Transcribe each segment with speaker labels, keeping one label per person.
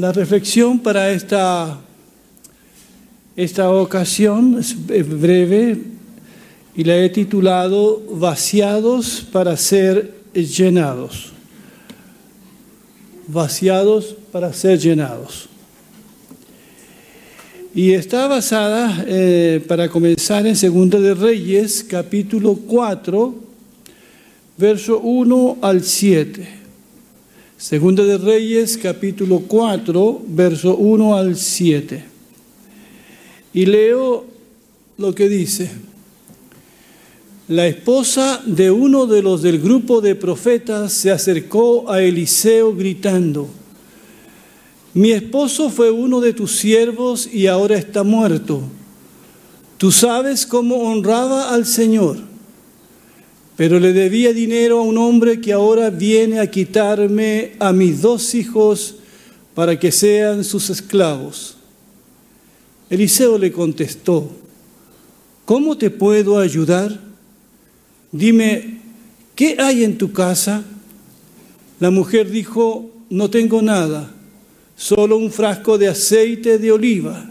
Speaker 1: La reflexión para esta, esta ocasión es breve y la he titulado Vaciados para ser llenados. Vaciados para ser llenados. Y está basada, eh, para comenzar, en Segunda de Reyes, capítulo 4, verso 1 al 7. Segunda de Reyes, capítulo 4, verso 1 al 7. Y leo lo que dice. La esposa de uno de los del grupo de profetas se acercó a Eliseo gritando, mi esposo fue uno de tus siervos y ahora está muerto. Tú sabes cómo honraba al Señor, pero le debía dinero a un hombre que ahora viene a quitarme a mis dos hijos para que sean sus esclavos. Eliseo le contestó, ¿cómo te puedo ayudar? Dime, ¿qué hay en tu casa? La mujer dijo, no tengo nada solo un frasco de aceite de oliva.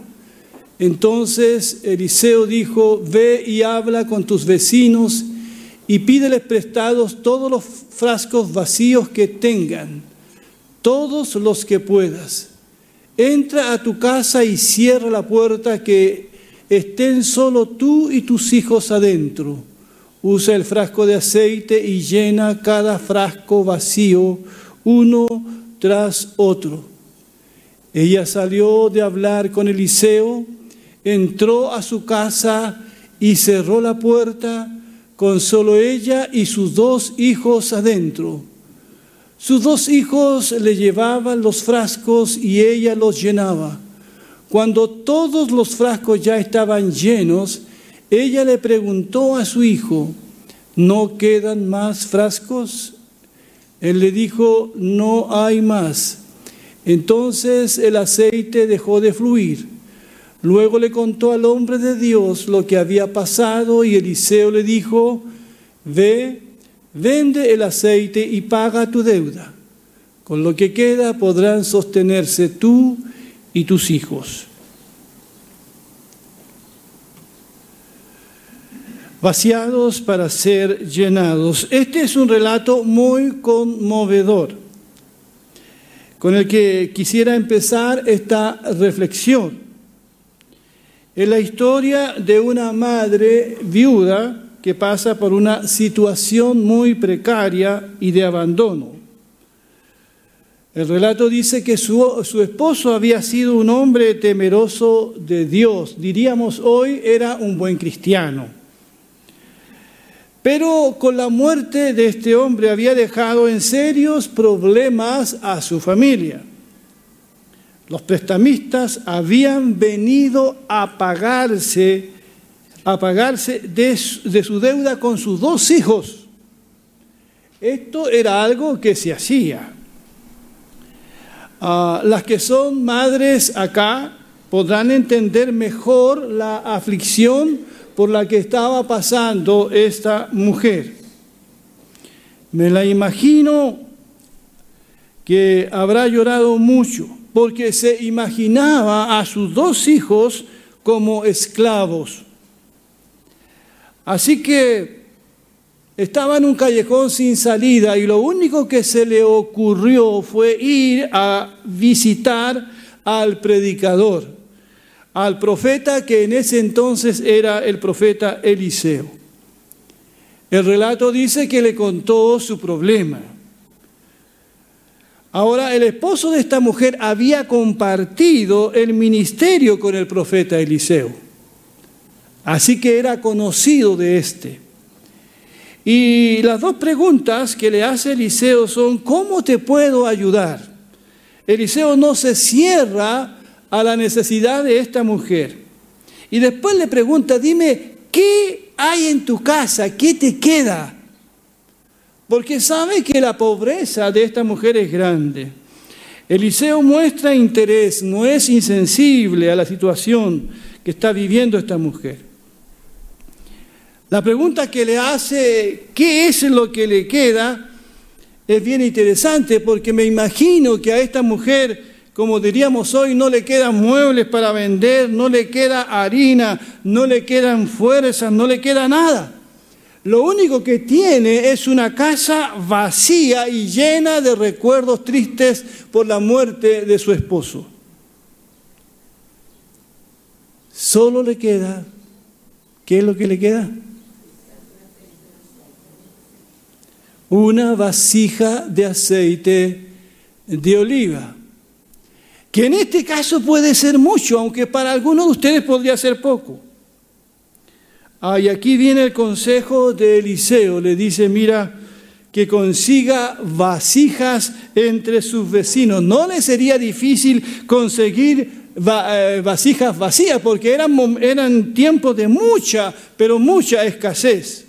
Speaker 1: Entonces Eliseo dijo, ve y habla con tus vecinos y pídeles prestados todos los frascos vacíos que tengan, todos los que puedas. Entra a tu casa y cierra la puerta que estén solo tú y tus hijos adentro. Usa el frasco de aceite y llena cada frasco vacío uno tras otro. Ella salió de hablar con Eliseo, entró a su casa y cerró la puerta con solo ella y sus dos hijos adentro. Sus dos hijos le llevaban los frascos y ella los llenaba. Cuando todos los frascos ya estaban llenos, ella le preguntó a su hijo, ¿no quedan más frascos? Él le dijo, no hay más. Entonces el aceite dejó de fluir. Luego le contó al hombre de Dios lo que había pasado y Eliseo le dijo, ve, vende el aceite y paga tu deuda. Con lo que queda podrán sostenerse tú y tus hijos. Vaciados para ser llenados. Este es un relato muy conmovedor con el que quisiera empezar esta reflexión. Es la historia de una madre viuda que pasa por una situación muy precaria y de abandono. El relato dice que su, su, esposo había sido un hombre temeroso de Dios, diríamos hoy era un buen cristiano. Pero con la muerte de este hombre había dejado en serios problemas a su familia. Los prestamistas habían venido a pagarse, a pagarse de, su deuda con sus dos hijos. Esto era algo que se hacía. Ah, las que son madres acá podrán entender mejor la aflicción por la que estaba pasando esta mujer. Me la imagino que habrá llorado mucho porque se imaginaba a sus dos hijos como esclavos. Así que estaba en un callejón sin salida y lo único que se le ocurrió fue ir a visitar al predicador al profeta que en ese entonces era el profeta Eliseo. El relato dice que le contó su problema. Ahora, el esposo de esta mujer había compartido el ministerio con el profeta Eliseo. Así que era conocido de este. Y las dos preguntas que le hace Eliseo son, ¿cómo te puedo ayudar? Eliseo no se cierra a la necesidad de esta mujer. Y después le pregunta, dime, ¿qué hay en tu casa? ¿Qué te queda? Porque sabe que la pobreza de esta mujer es grande. Eliseo muestra interés, no es insensible a la situación que está viviendo esta mujer. La pregunta que le hace, ¿qué es lo que le queda? Es bien interesante porque me imagino que a esta mujer como diríamos hoy, no le quedan muebles para vender, no le queda harina, no le quedan fuerzas, no le queda nada. Lo único que tiene es una casa vacía y llena de recuerdos tristes por la muerte de su esposo. Solo le queda, ¿qué es lo que le queda? Una vasija de aceite de oliva, que en este caso puede ser mucho, aunque para algunos de ustedes podría ser poco. Ah, y aquí viene el consejo de Eliseo, le dice, mira, que consiga vasijas entre sus vecinos. No le sería difícil conseguir eh, vasijas vacías, porque eran, eran tiempos de mucha, pero mucha escasez.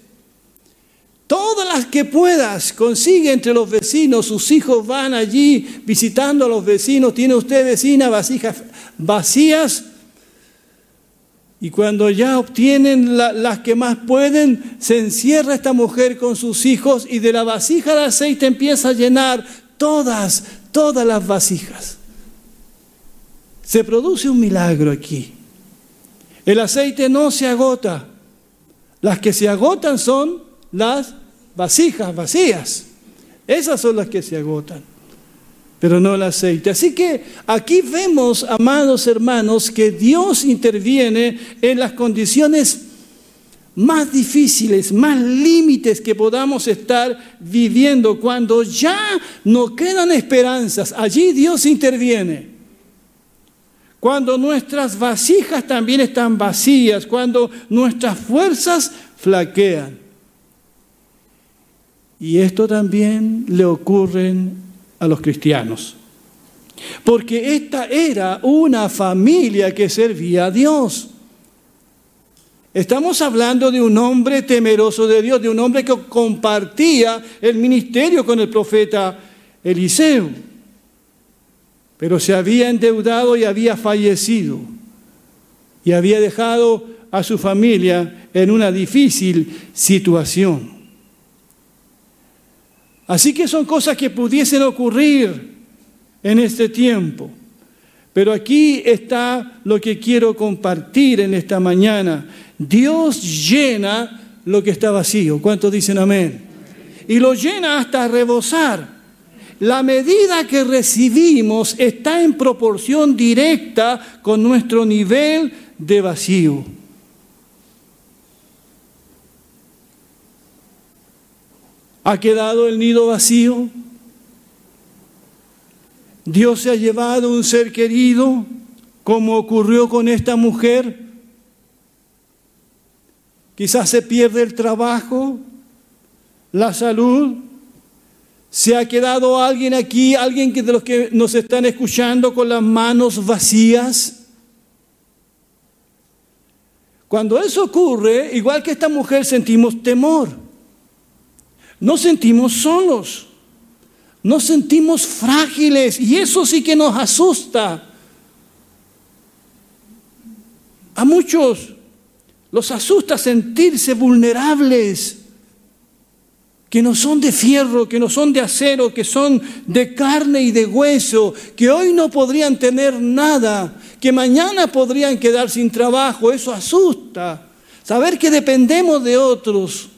Speaker 1: Todas las que puedas, consigue entre los vecinos, sus hijos van allí visitando a los vecinos, tiene usted vecina vasijas vacías, y cuando ya obtienen las que más pueden, se encierra esta mujer con sus hijos y de la vasija de aceite empieza a llenar todas, todas las vasijas. Se produce un milagro aquí. El aceite no se agota. Las que se agotan son las vasijas vacías. Esas son las que se agotan, pero no el aceite. Así que aquí vemos, amados hermanos, que Dios interviene en las condiciones más difíciles, más límites que podamos estar viviendo. Cuando ya no quedan esperanzas, allí Dios interviene. Cuando nuestras vasijas también están vacías, cuando nuestras fuerzas flaquean. Y esto también le ocurre a los cristianos. Porque esta era una familia que servía a Dios. Estamos hablando de un hombre temeroso de Dios, de un hombre que compartía el ministerio con el profeta Eliseo pero se había endeudado y había fallecido y había dejado a su familia en una difícil situación. Así que son cosas que pudiesen ocurrir en este tiempo. Pero aquí está lo que quiero compartir en esta mañana. Dios llena lo que está vacío. ¿Cuántos dicen amén? Y lo llena hasta rebosar. La medida que recibimos está en proporción directa con nuestro nivel de vacío. ¿Ha quedado el nido vacío? ¿Dios se ha llevado un ser querido como ocurrió con esta mujer? Quizás se pierde el trabajo, la salud, ¿Se ha quedado alguien aquí, alguien de los que nos están escuchando con las manos vacías? Cuando eso ocurre, igual que esta mujer, sentimos temor. Nos sentimos solos. Nos sentimos frágiles y eso sí que nos asusta. A muchos los asusta sentirse vulnerables que no son de fierro, que no son de acero, que son de carne y de hueso, que hoy no podrían tener nada, que mañana podrían quedar sin trabajo, eso asusta. Saber que dependemos de otros.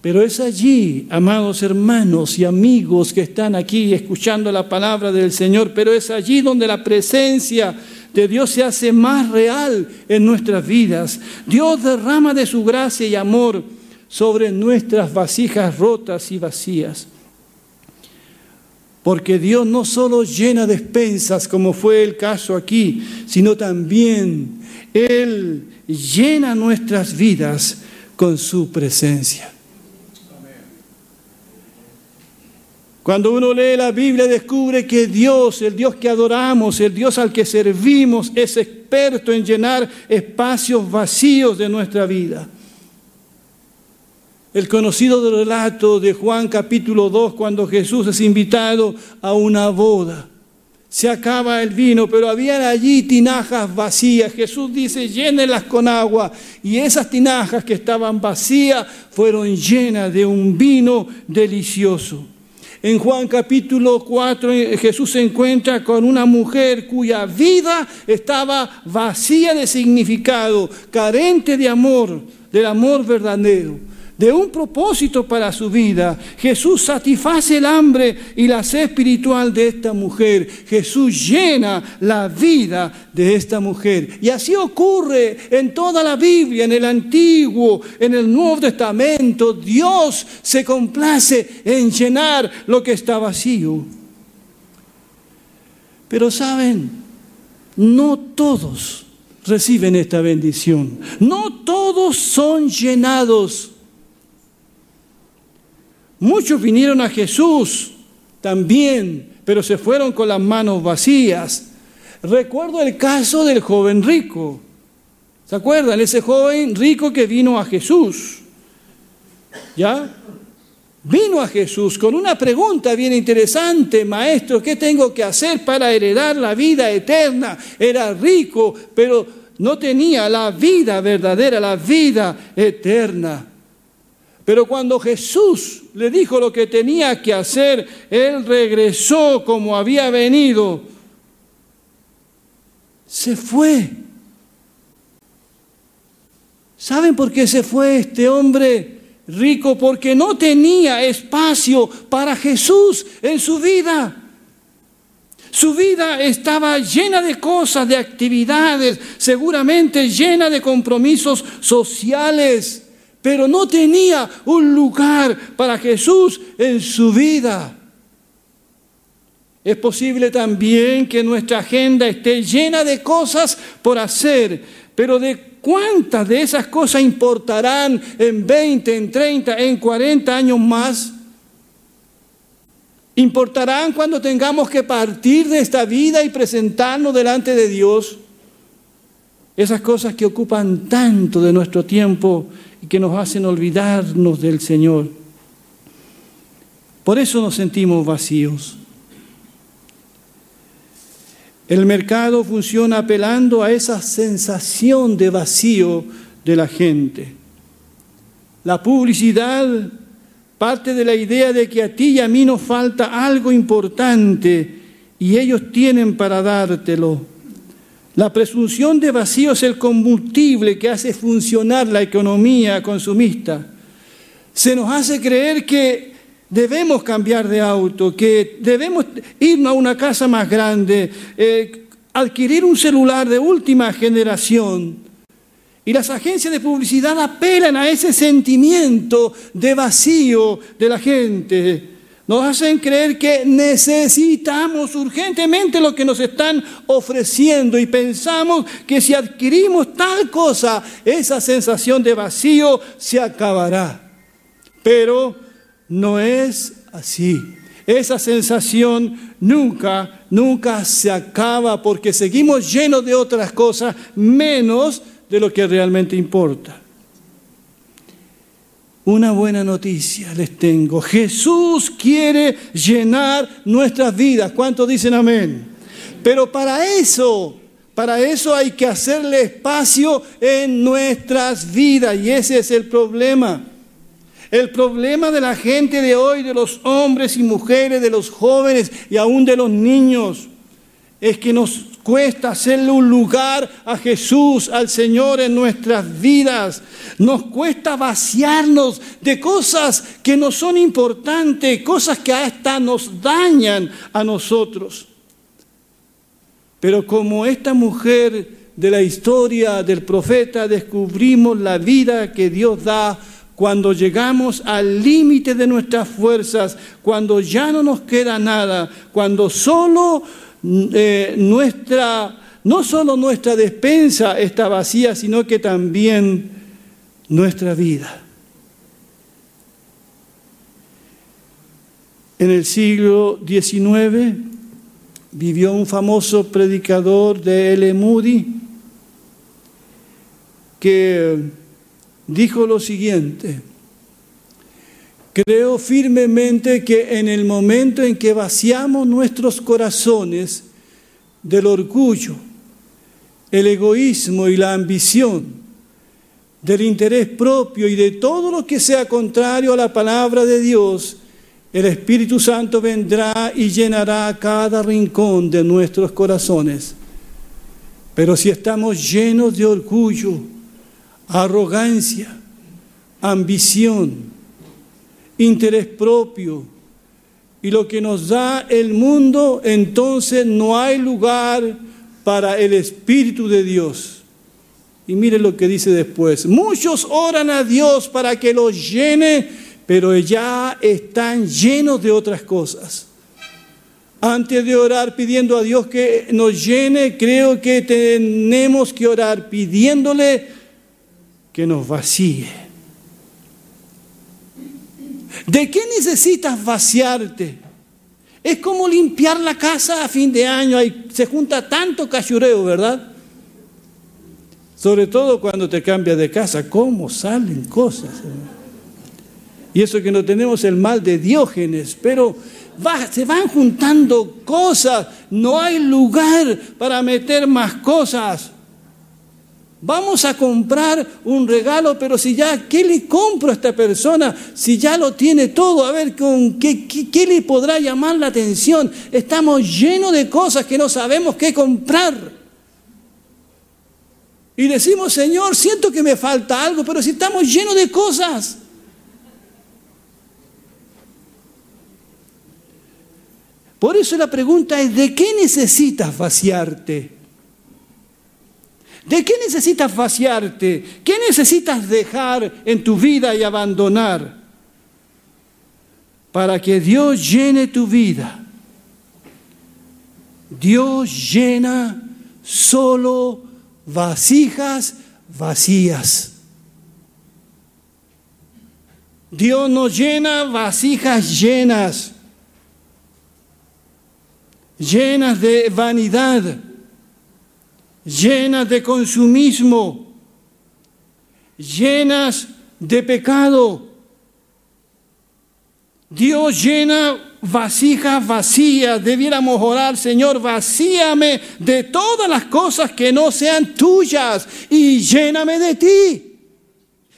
Speaker 1: Pero es allí, amados hermanos y amigos que están aquí escuchando la palabra del Señor, pero es allí donde la presencia de Dios se hace más real en nuestras vidas. Dios derrama de su gracia y amor sobre nuestras vasijas rotas y vacías. Porque Dios no solo llena despensas, como fue el caso aquí, sino también Él llena nuestras vidas con su presencia. Cuando uno lee la Biblia descubre que Dios, el Dios que adoramos, el Dios al que servimos, es experto en llenar espacios vacíos de nuestra vida. El conocido relato de Juan capítulo 2, cuando Jesús es invitado a una boda. Se acaba el vino, pero había allí tinajas vacías. Jesús dice, llénenlas con agua. Y esas tinajas que estaban vacías fueron llenas de un vino delicioso. En Juan capítulo 4 eh, Jesús se encuentra con una mujer cuya vida estaba vacía de significado, carente de amor, del amor verdadero de un propósito para su vida. Jesús satisface el hambre y la sed espiritual de esta mujer. Jesús llena la vida de esta mujer. Y así ocurre en toda la Biblia, en el Antiguo, en el Nuevo Testamento. Dios se complace en llenar lo que está vacío. Pero saben, no todos reciben esta bendición. No todos son llenados Muchos vinieron a Jesús también, pero se fueron con las manos vacías. Recuerdo el caso del joven rico. ¿Se acuerdan? Ese joven rico que vino a Jesús. ¿Ya? Vino a Jesús con una pregunta bien interesante, maestro, ¿qué tengo que hacer para heredar la vida eterna? Era rico, pero no tenía la vida verdadera, la vida eterna. Pero cuando Jesús le dijo lo que tenía que hacer, él regresó como había venido. Se fue. ¿Saben por qué se fue este hombre rico? Porque no tenía espacio para Jesús en su vida. Su vida estaba llena de cosas, de actividades, seguramente llena de compromisos sociales pero no tenía un lugar para Jesús en su vida. Es posible también que nuestra agenda esté llena de cosas por hacer, pero de cuántas de esas cosas importarán en 20, en 30, en 40 años más. ¿Importarán cuando tengamos que partir de esta vida y presentarnos delante de Dios? Esas cosas que ocupan tanto de nuestro tiempo y que nos hacen olvidarnos del Señor. Por eso nos sentimos vacíos. El mercado funciona apelando a esa sensación de vacío de la gente. La publicidad parte de la idea de que a ti y a mí nos falta algo importante y ellos tienen para dártelo. La presunción de vacío es el combustible que hace funcionar la economía consumista. Se nos hace creer que debemos cambiar de auto, que debemos irnos a una casa más grande, eh, adquirir un celular de última generación. Y las agencias de publicidad apelan a ese sentimiento de vacío de la gente nos hacen creer que necesitamos urgentemente lo que nos están ofreciendo y pensamos que si adquirimos tal cosa, esa sensación de vacío se acabará. Pero no es así. Esa sensación nunca, nunca se acaba porque seguimos llenos de otras cosas menos de lo que realmente importa. Una buena noticia les tengo. Jesús quiere llenar nuestras vidas. ¿Cuántos dicen amén? Pero para eso, para eso hay que hacerle espacio en nuestras vidas. Y ese es el problema. El problema de la gente de hoy, de los hombres y mujeres, de los jóvenes y aún de los niños, es que nos cuesta hacerle un lugar a Jesús, al Señor en nuestras vidas. Nos cuesta vaciarnos de cosas que no son importantes, cosas que hasta nos dañan a nosotros. Pero como esta mujer de la historia del profeta, descubrimos la vida que Dios da cuando llegamos al límite de nuestras fuerzas, cuando ya no nos queda nada, cuando solo eh, nuestra, no solo nuestra despensa está vacía, sino que también nuestra vida. En el siglo XIX vivió un famoso predicador de L. Moody que dijo lo siguiente, Creo firmemente que en el momento en que vaciamos nuestros corazones del orgullo, el egoísmo y la ambición, del interés propio y de todo lo que sea contrario a la palabra de Dios, el Espíritu Santo vendrá y llenará cada rincón de nuestros corazones. Pero si estamos llenos de orgullo, arrogancia, ambición, interés propio y lo que nos da el mundo, entonces no hay lugar para el Espíritu de Dios. Y mire lo que dice después. Muchos oran a Dios para que los llene, pero ya están llenos de otras cosas. Antes de orar pidiendo a Dios que nos llene, creo que tenemos que orar pidiéndole que nos vacíe. ¿De qué necesitas vaciarte? Es como limpiar la casa a fin de año. se junta tanto cachureo, ¿verdad? Sobre todo cuando te cambias de casa. ¿Cómo salen cosas? Y eso que no tenemos el mal de Diógenes, pero se van juntando cosas, no hay lugar para meter más cosas. Vamos a comprar un regalo, pero si ya, ¿qué le compro a esta persona? Si ya lo tiene todo, a ver, ¿con qué, qué le podrá llamar la atención? Estamos llenos de cosas que no sabemos qué comprar. Y decimos, Señor, siento que me falta algo, pero si estamos llenos de cosas. Por eso la pregunta es, ¿de qué necesitas vaciarte? ¿De qué necesitas vaciarte? ¿Qué necesitas dejar en tu vida y abandonar para que Dios llene tu vida? Dios llena solo vasijas vacías. Dios no llena vasijas llenas llenas de vanidad, llenas de consumismo, llenas de pecado. Dios llena vasijas vacías. Debiéramos orar, Señor, vacíame de todas las cosas que no sean tuyas y lléname de ti.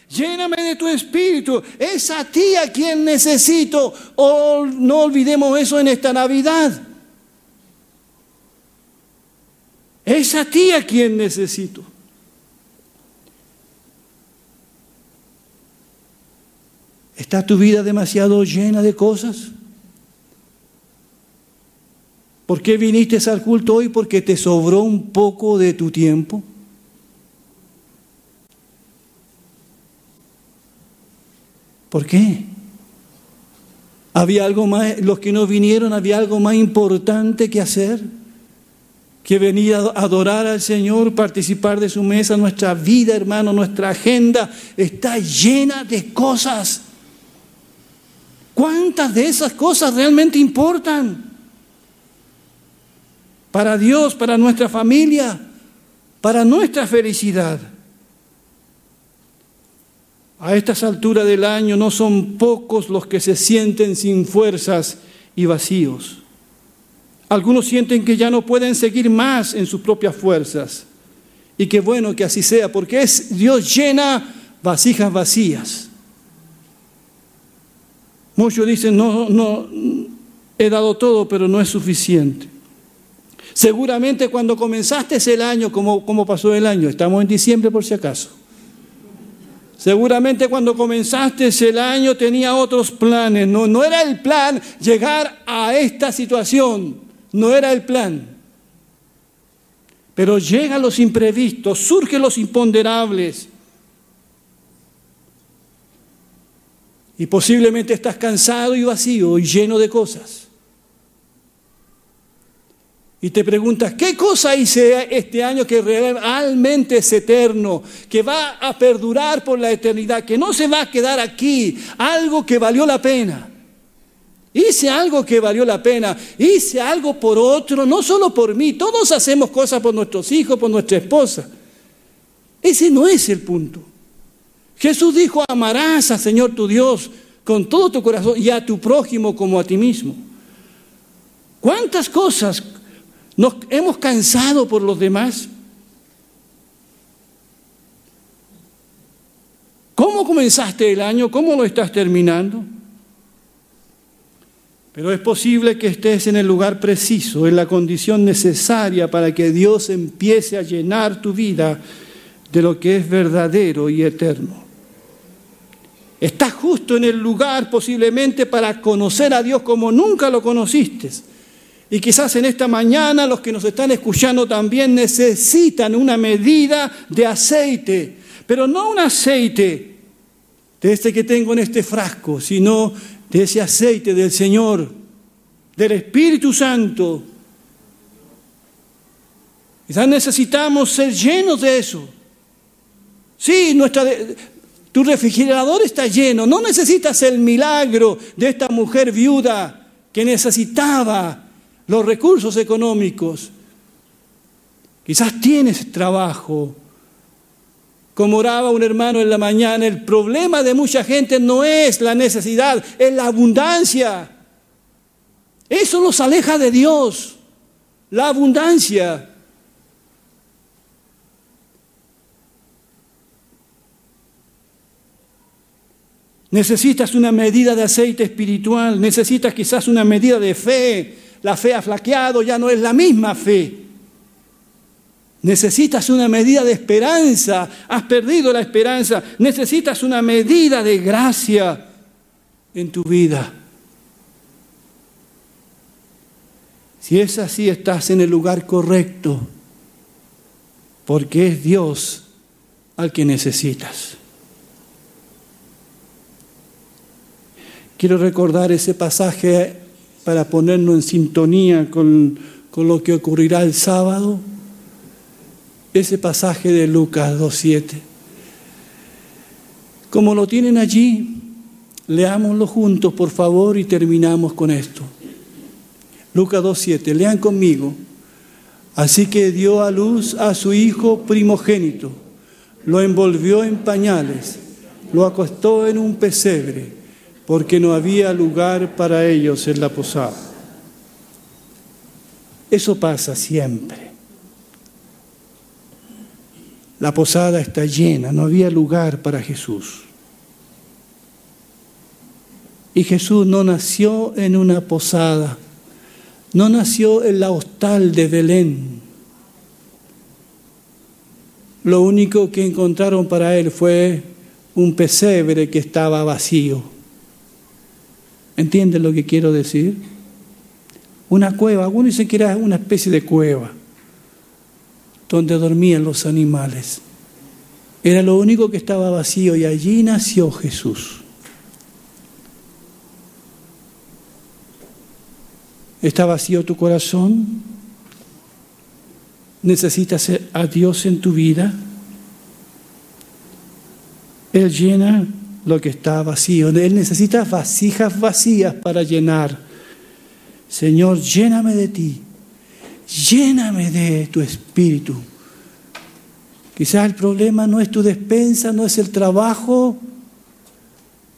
Speaker 1: Lléname de tu espíritu. Es a ti a quien necesito. Oh, no olvidemos eso en esta Navidad. Es a ti a quien necesito. ¿Está tu vida demasiado llena de cosas? ¿Por qué viniste al culto hoy? Porque te sobró un poco de tu tiempo. ¿Por qué? ¿Había algo más, los que no vinieron, había algo más importante que hacer? Que venía a adorar al Señor, participar de su mesa, nuestra vida, hermano, nuestra agenda está llena de cosas. ¿Cuántas de esas cosas realmente importan? Para Dios, para nuestra familia, para nuestra felicidad. A estas alturas del año no son pocos los que se sienten sin fuerzas y vacíos. Algunos sienten que ya no pueden seguir más en sus propias fuerzas. Y qué bueno que así sea, porque es Dios llena vasijas vacías. Muchos dicen, no, no, he dado todo, pero no es suficiente. Seguramente cuando comenzaste el año, como, como pasó el año, estamos en diciembre por si acaso. Seguramente cuando comenzaste el año tenía otros planes. No, no era el plan llegar a esta situación. No era el plan. Pero llegan los imprevistos, surgen los imponderables. Y posiblemente estás cansado y vacío y lleno de cosas. Y te preguntas, ¿qué cosa hice este año que realmente es eterno, que va a perdurar por la eternidad, que no se va a quedar aquí, algo que valió la pena? Hice algo que valió la pena, hice algo por otro, no solo por mí, todos hacemos cosas por nuestros hijos, por nuestra esposa. Ese no es el punto. Jesús dijo, amarás al Señor tu Dios con todo tu corazón y a tu prójimo como a ti mismo. ¿Cuántas cosas nos hemos cansado por los demás? ¿Cómo comenzaste el año? ¿Cómo lo estás terminando? Pero es posible que estés en el lugar preciso, en la condición necesaria para que Dios empiece a llenar tu vida de lo que es verdadero y eterno. Estás justo en el lugar posiblemente para conocer a Dios como nunca lo conociste. Y quizás en esta mañana los que nos están escuchando también necesitan una medida de aceite, pero no un aceite de este que tengo en este frasco, sino de ese aceite del Señor, del Espíritu Santo. Quizás necesitamos ser llenos de eso. Sí, nuestra, tu refrigerador está lleno. No necesitas el milagro de esta mujer viuda que necesitaba los recursos económicos. Quizás tienes trabajo, como oraba un hermano en la mañana, el problema de mucha gente no es la necesidad, es la abundancia. Eso nos aleja de Dios, la abundancia. Necesitas una medida de aceite espiritual, necesitas quizás una medida de fe. La fe ha flaqueado, ya no es la misma fe. Necesitas una medida de esperanza, has perdido la esperanza. Necesitas una medida de gracia en tu vida. Si es así, estás en el lugar correcto, porque es Dios al que necesitas. Quiero recordar ese pasaje para ponernos en sintonía con, con lo que ocurrirá el sábado ese pasaje de Lucas 2.7. Como lo tienen allí, leámoslo juntos, por favor, y terminamos con esto. Lucas 2.7, lean conmigo. Así que dio a luz a su hijo primogénito, lo envolvió en pañales, lo acostó en un pesebre, porque no había lugar para ellos en la posada. Eso pasa siempre. La posada está llena, no había lugar para Jesús. Y Jesús no nació en una posada, no nació en la hostal de Belén. Lo único que encontraron para él fue un pesebre que estaba vacío. ¿Entienden lo que quiero decir? Una cueva, algunos dicen que era una especie de cueva donde dormían los animales. Era lo único que estaba vacío y allí nació Jesús. ¿Está vacío tu corazón? ¿Necesitas a Dios en tu vida? Él llena lo que está vacío. Él necesita vasijas vacías para llenar. Señor, lléname de ti lléname de tu espíritu. Quizás el problema no es tu despensa, no es el trabajo,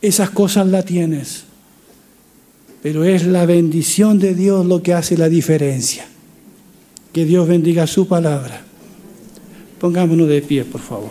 Speaker 1: esas cosas la tienes, pero es la bendición de Dios lo que hace la diferencia. Que Dios bendiga su palabra. Pongámonos de pie, por favor.